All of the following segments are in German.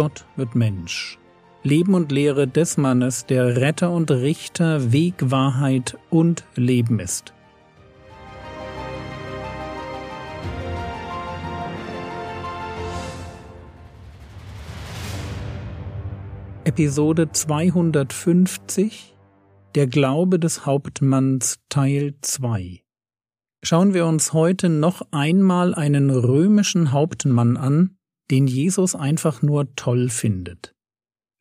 Gott wird Mensch. Leben und Lehre des Mannes, der Retter und Richter, Weg, Wahrheit und Leben ist. Episode 250 Der Glaube des Hauptmanns Teil 2 Schauen wir uns heute noch einmal einen römischen Hauptmann an, den Jesus einfach nur toll findet.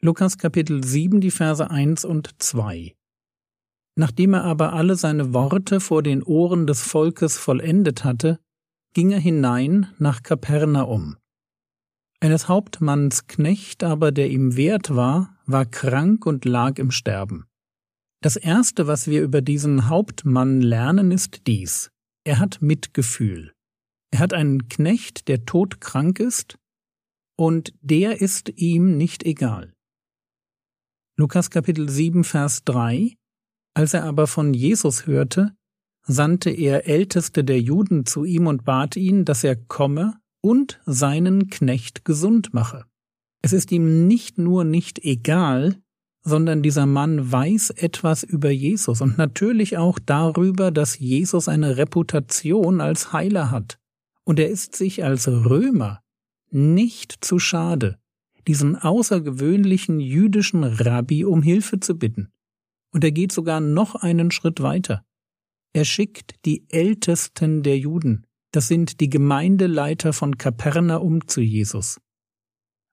Lukas Kapitel 7, die Verse 1 und 2. Nachdem er aber alle seine Worte vor den Ohren des Volkes vollendet hatte, ging er hinein nach Kapernaum. Eines Hauptmanns Knecht aber, der ihm wert war, war krank und lag im Sterben. Das Erste, was wir über diesen Hauptmann lernen, ist dies. Er hat Mitgefühl. Er hat einen Knecht, der todkrank ist, und der ist ihm nicht egal. Lukas Kapitel 7, Vers 3 Als er aber von Jesus hörte, sandte er Älteste der Juden zu ihm und bat ihn, dass er komme und seinen Knecht gesund mache. Es ist ihm nicht nur nicht egal, sondern dieser Mann weiß etwas über Jesus und natürlich auch darüber, dass Jesus eine Reputation als Heiler hat. Und er ist sich als Römer nicht zu schade, diesen außergewöhnlichen jüdischen Rabbi um Hilfe zu bitten. Und er geht sogar noch einen Schritt weiter. Er schickt die Ältesten der Juden, das sind die Gemeindeleiter von Kapernaum zu Jesus.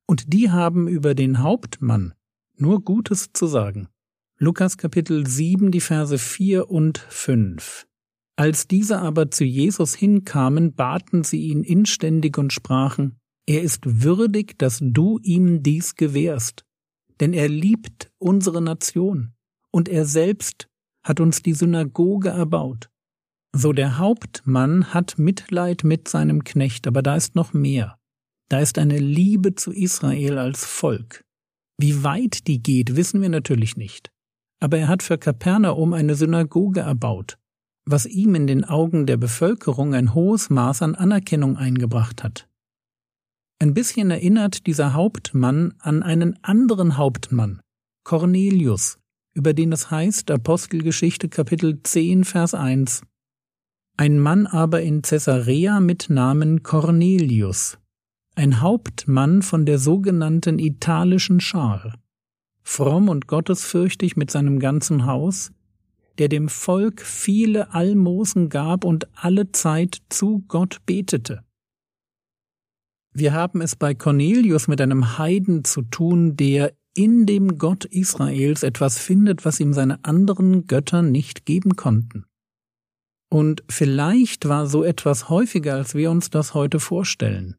Und die haben über den Hauptmann nur Gutes zu sagen. Lukas Kapitel 7, die Verse 4 und 5. Als diese aber zu Jesus hinkamen, baten sie ihn inständig und sprachen, er ist würdig, dass du ihm dies gewährst, denn er liebt unsere Nation, und er selbst hat uns die Synagoge erbaut. So der Hauptmann hat Mitleid mit seinem Knecht, aber da ist noch mehr. Da ist eine Liebe zu Israel als Volk. Wie weit die geht, wissen wir natürlich nicht. Aber er hat für Kapernaum eine Synagoge erbaut, was ihm in den Augen der Bevölkerung ein hohes Maß an Anerkennung eingebracht hat. Ein bisschen erinnert dieser Hauptmann an einen anderen Hauptmann, Cornelius, über den es heißt Apostelgeschichte Kapitel 10 Vers 1 ein Mann aber in Caesarea mit Namen Cornelius, ein Hauptmann von der sogenannten italischen Schar, fromm und gottesfürchtig mit seinem ganzen Haus, der dem Volk viele Almosen gab und alle Zeit zu Gott betete. Wir haben es bei Cornelius mit einem Heiden zu tun, der in dem Gott Israels etwas findet, was ihm seine anderen Götter nicht geben konnten. Und vielleicht war so etwas häufiger, als wir uns das heute vorstellen.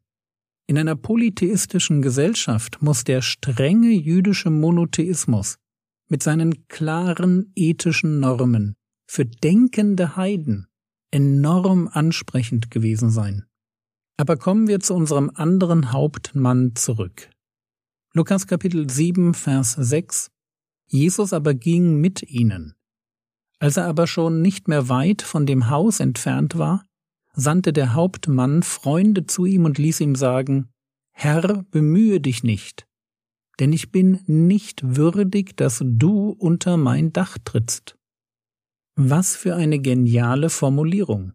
In einer polytheistischen Gesellschaft muss der strenge jüdische Monotheismus mit seinen klaren ethischen Normen für denkende Heiden enorm ansprechend gewesen sein. Aber kommen wir zu unserem anderen Hauptmann zurück. Lukas Kapitel 7, Vers 6 Jesus aber ging mit ihnen. Als er aber schon nicht mehr weit von dem Haus entfernt war, sandte der Hauptmann Freunde zu ihm und ließ ihm sagen, Herr, bemühe dich nicht, denn ich bin nicht würdig, dass du unter mein Dach trittst. Was für eine geniale Formulierung.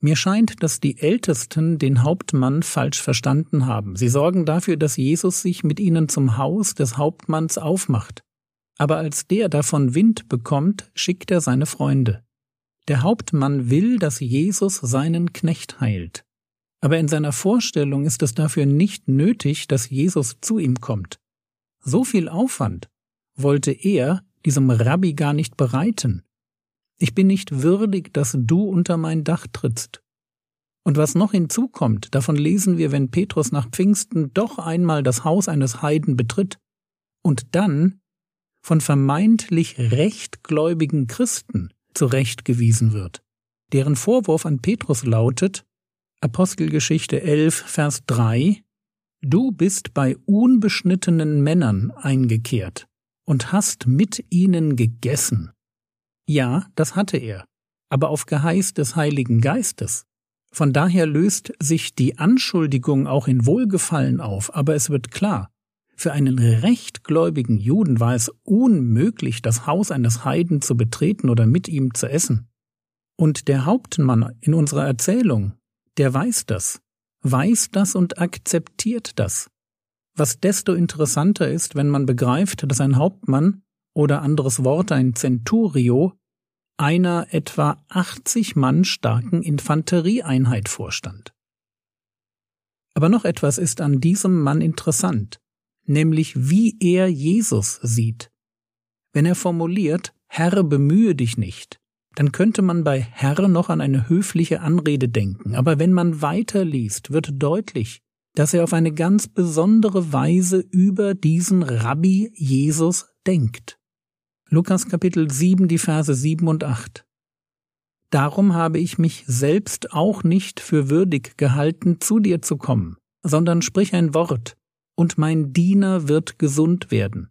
Mir scheint, dass die Ältesten den Hauptmann falsch verstanden haben. Sie sorgen dafür, dass Jesus sich mit ihnen zum Haus des Hauptmanns aufmacht. Aber als der davon Wind bekommt, schickt er seine Freunde. Der Hauptmann will, dass Jesus seinen Knecht heilt. Aber in seiner Vorstellung ist es dafür nicht nötig, dass Jesus zu ihm kommt. So viel Aufwand wollte er diesem Rabbi gar nicht bereiten. Ich bin nicht würdig, dass du unter mein Dach trittst. Und was noch hinzukommt, davon lesen wir, wenn Petrus nach Pfingsten doch einmal das Haus eines Heiden betritt und dann von vermeintlich rechtgläubigen Christen zurechtgewiesen wird. Deren Vorwurf an Petrus lautet Apostelgeschichte 11, Vers 3 Du bist bei unbeschnittenen Männern eingekehrt und hast mit ihnen gegessen. Ja, das hatte er, aber auf Geheiß des Heiligen Geistes. Von daher löst sich die Anschuldigung auch in Wohlgefallen auf, aber es wird klar, Für einen rechtgläubigen Juden war es unmöglich, das Haus eines Heiden zu betreten oder mit ihm zu essen. Und der Hauptmann in unserer Erzählung, der weiß das, weiß das und akzeptiert das. Was desto interessanter ist, wenn man begreift, dass ein Hauptmann oder anderes Wort ein Centurio einer etwa 80 Mann starken Infanterieeinheit vorstand. Aber noch etwas ist an diesem Mann interessant, nämlich wie er Jesus sieht. Wenn er formuliert, Herr, bemühe dich nicht, dann könnte man bei Herr noch an eine höfliche Anrede denken, aber wenn man weiterliest, wird deutlich, dass er auf eine ganz besondere Weise über diesen Rabbi Jesus denkt. Lukas Kapitel 7, die Verse 7 und 8. Darum habe ich mich selbst auch nicht für würdig gehalten, zu dir zu kommen, sondern sprich ein Wort, und mein Diener wird gesund werden.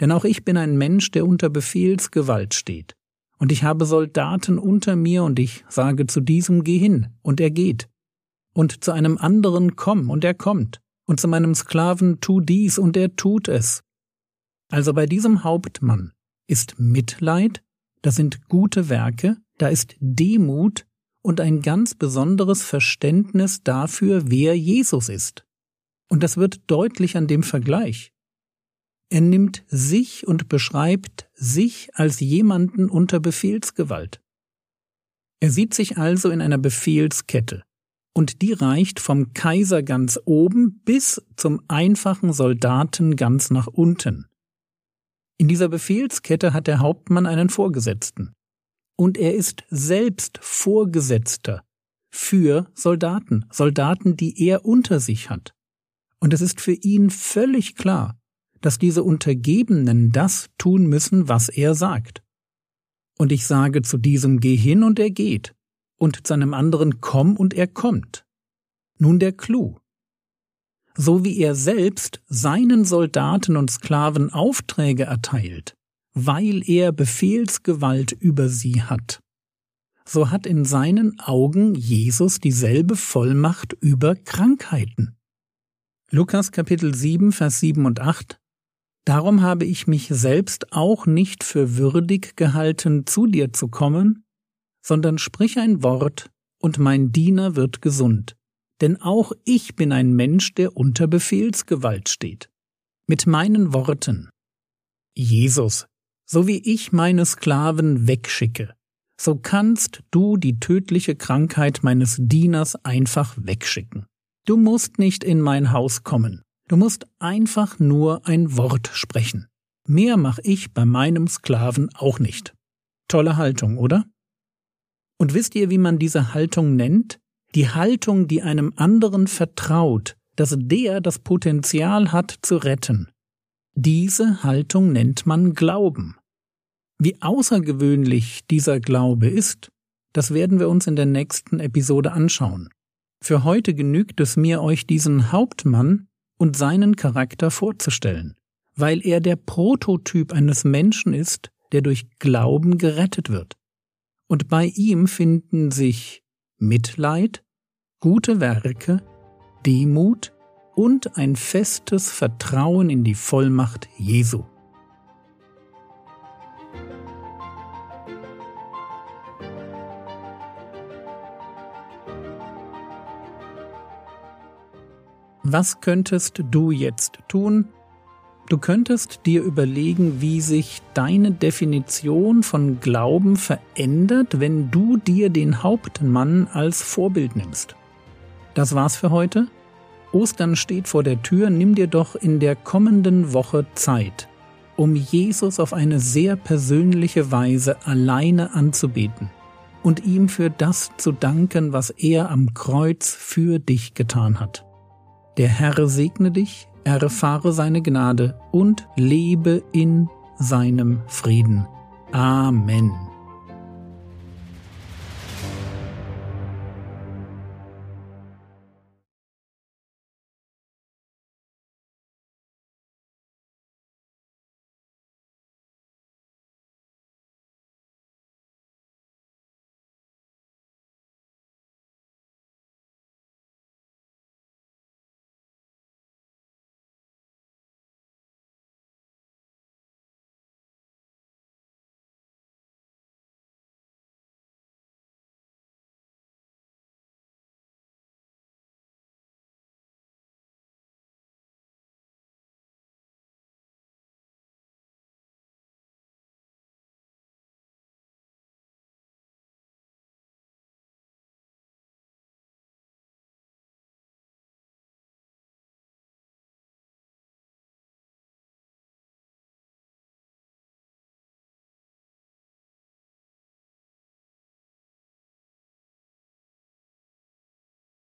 Denn auch ich bin ein Mensch, der unter Befehlsgewalt steht. Und ich habe Soldaten unter mir, und ich sage zu diesem Geh hin, und er geht. Und zu einem anderen komm, und er kommt. Und zu meinem Sklaven tu dies, und er tut es. Also bei diesem Hauptmann, ist Mitleid, das sind gute Werke, da ist Demut und ein ganz besonderes Verständnis dafür, wer Jesus ist. Und das wird deutlich an dem Vergleich. Er nimmt sich und beschreibt sich als jemanden unter Befehlsgewalt. Er sieht sich also in einer Befehlskette, und die reicht vom Kaiser ganz oben bis zum einfachen Soldaten ganz nach unten. In dieser Befehlskette hat der Hauptmann einen Vorgesetzten. Und er ist selbst Vorgesetzter für Soldaten, Soldaten, die er unter sich hat. Und es ist für ihn völlig klar, dass diese Untergebenen das tun müssen, was er sagt. Und ich sage zu diesem Geh hin und er geht, und zu einem anderen Komm und er kommt. Nun der Clou so wie er selbst seinen Soldaten und Sklaven Aufträge erteilt, weil er Befehlsgewalt über sie hat. So hat in seinen Augen Jesus dieselbe Vollmacht über Krankheiten. Lukas Kapitel 7, Vers 7 und 8 Darum habe ich mich selbst auch nicht für würdig gehalten, zu dir zu kommen, sondern sprich ein Wort, und mein Diener wird gesund denn auch ich bin ein Mensch, der unter Befehlsgewalt steht. Mit meinen Worten Jesus, so wie ich meine Sklaven wegschicke, so kannst du die tödliche Krankheit meines Dieners einfach wegschicken. Du musst nicht in mein Haus kommen, du musst einfach nur ein Wort sprechen. Mehr mach ich bei meinem Sklaven auch nicht. Tolle Haltung, oder? Und wisst ihr, wie man diese Haltung nennt? Die Haltung, die einem anderen vertraut, dass der das Potenzial hat zu retten. Diese Haltung nennt man Glauben. Wie außergewöhnlich dieser Glaube ist, das werden wir uns in der nächsten Episode anschauen. Für heute genügt es mir, euch diesen Hauptmann und seinen Charakter vorzustellen, weil er der Prototyp eines Menschen ist, der durch Glauben gerettet wird. Und bei ihm finden sich Mitleid, gute Werke, Demut und ein festes Vertrauen in die Vollmacht Jesu. Was könntest du jetzt tun? Du könntest dir überlegen, wie sich deine Definition von Glauben verändert, wenn du dir den Hauptmann als Vorbild nimmst. Das war's für heute. Ostern steht vor der Tür, nimm dir doch in der kommenden Woche Zeit, um Jesus auf eine sehr persönliche Weise alleine anzubeten und ihm für das zu danken, was er am Kreuz für dich getan hat. Der Herr segne dich, erfahre seine Gnade und lebe in seinem Frieden. Amen.